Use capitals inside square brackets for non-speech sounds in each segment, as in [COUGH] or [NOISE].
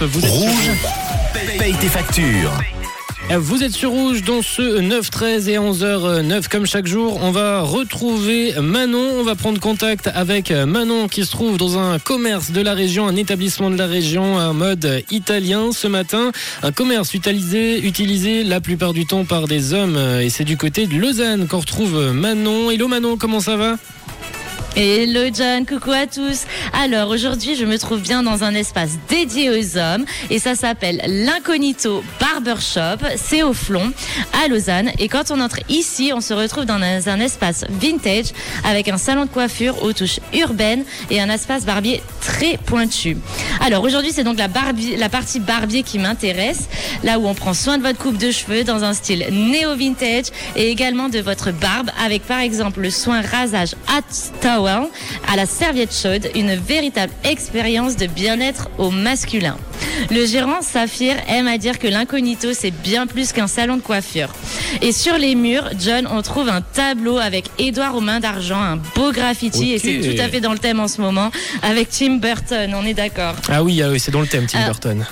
Vous êtes Rouge, paye tes factures. sur- Vous êtes sur Rouge dans ce 9-13 et 11h09 comme chaque jour. On va retrouver Manon. On va prendre contact avec Manon qui se trouve dans un commerce de la région, un établissement de la région, un mode italien ce matin. Un commerce utilisé, utilisé la plupart du temps par des hommes. Et c'est du côté de Lausanne qu'on retrouve Manon. Hello Manon, comment ça va? Hello John, coucou à tous. Alors aujourd'hui, je me trouve bien dans un espace dédié aux hommes et ça s'appelle l'Incognito Barbershop. C'est au Flon, à Lausanne. Et quand on entre ici, on se retrouve dans un, espace vintage avec un salon de coiffure aux touches urbaines et un espace barbier très pointu. Alors aujourd'hui, c'est donc la, partie barbier qui m'intéresse, là où on prend soin de votre coupe de cheveux dans un style néo-vintage et également de votre barbe avec par exemple le soin rasage at à la serviette chaude, une véritable expérience de bien-être au masculin. Le gérant Saphir aime à dire que l'incognito c'est bien plus qu'un salon de coiffure. Et sur les murs, John, on trouve un tableau avec Édouard aux mains d'argent, un beau graffiti et c'est tout à fait dans le thème en ce moment avec Tim Burton, on est d'accord. Ah oui, ah oui c'est dans le thème Tim Ah. Burton.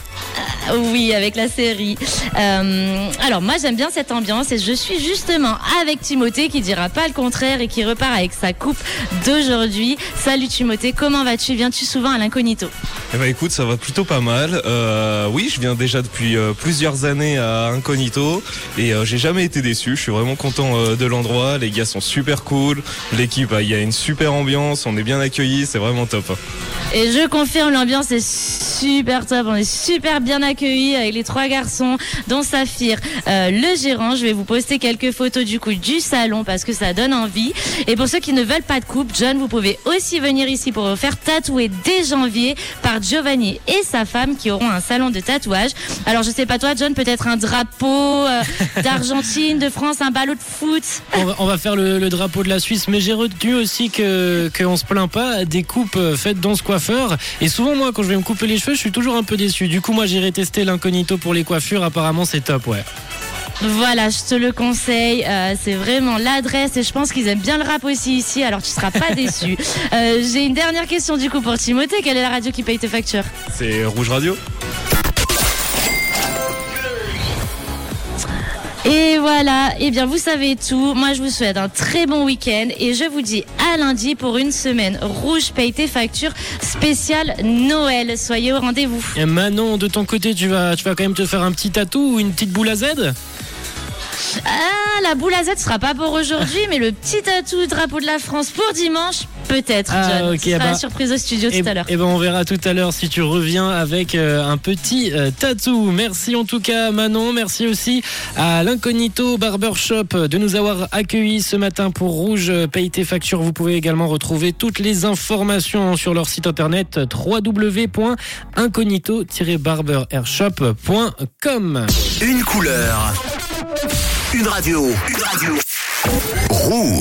Oui, avec la série. Euh, alors moi j'aime bien cette ambiance et je suis justement avec Timothée qui dira pas le contraire et qui repart avec sa coupe d'aujourd'hui. Salut Timothée, comment vas-tu? Viens-tu souvent à l'incognito? Eh ben écoute, ça va plutôt pas mal. Euh, oui, je viens déjà depuis euh, plusieurs années à Incognito et j'ai jamais été déçu. Je suis vraiment content de l'endroit. Les gars sont super cool. L'équipe, euh, il y a une super ambiance. On est bien accueillis. C'est vraiment top. Et je confirme, l'ambiance est super top. On est super bien accueillis avec les trois garçons, dont Saphir, euh, le gérant. Je vais vous poster quelques photos du coup du salon parce que ça donne envie. Et pour ceux qui ne veulent pas de coupe, John, vous pouvez aussi venir ici pour vous faire tatouer dès janvier par Giovanni et sa femme qui auront un salon de tatouage. Alors je sais pas toi, John, peut-être un drapeau euh, [LAUGHS] d'Argentine, de France, un ballot de foot. On va, on va faire le, le drapeau de la Suisse, mais j'ai retenu aussi que qu'on se plaint pas des coupes euh, faites dans ce coiffeur. Et souvent, moi, quand je vais me couper les cheveux, je suis toujours un peu déçu. Du coup, moi, j'irai tester l'incognito pour les coiffures. Apparemment, c'est top, ouais. Voilà, je te le conseille. euh, c'est vraiment l'adresse et je pense qu'ils aiment bien le rap aussi ici. Alors tu seras pas [LAUGHS] déçu. Euh, J'ai une dernière question du coup pour Timothée. Quelle est la radio qui paye tes factures? C'est Rouge Radio. Et voilà. Eh bien, vous savez tout. Moi, je vous souhaite un très bon week-end et je vous dis à lundi pour une semaine rouge paye tes factures spéciale Noël. Soyez au rendez-vous. Et Manon, de ton côté, tu vas, tu vas quand même te faire un petit tatou ou une petite boule à Z? Ah, la boule à Z sera pas pour aujourd'hui, mais le petit tatou drapeau de la France pour dimanche, peut-être. Ah, John. ok, Ce sera bah, la surprise au studio Et tout à l'heure. ben, on verra tout à l'heure si tu reviens avec euh, un petit euh, tatou. Merci en tout cas, Manon. Merci aussi à l'Incognito Barbershop de nous avoir accueillis ce matin pour Rouge Paye tes factures. Vous pouvez également retrouver toutes les informations sur leur site internet www.incognito-barbershop.com. Une couleur. Une radio. Une radio. Rouge.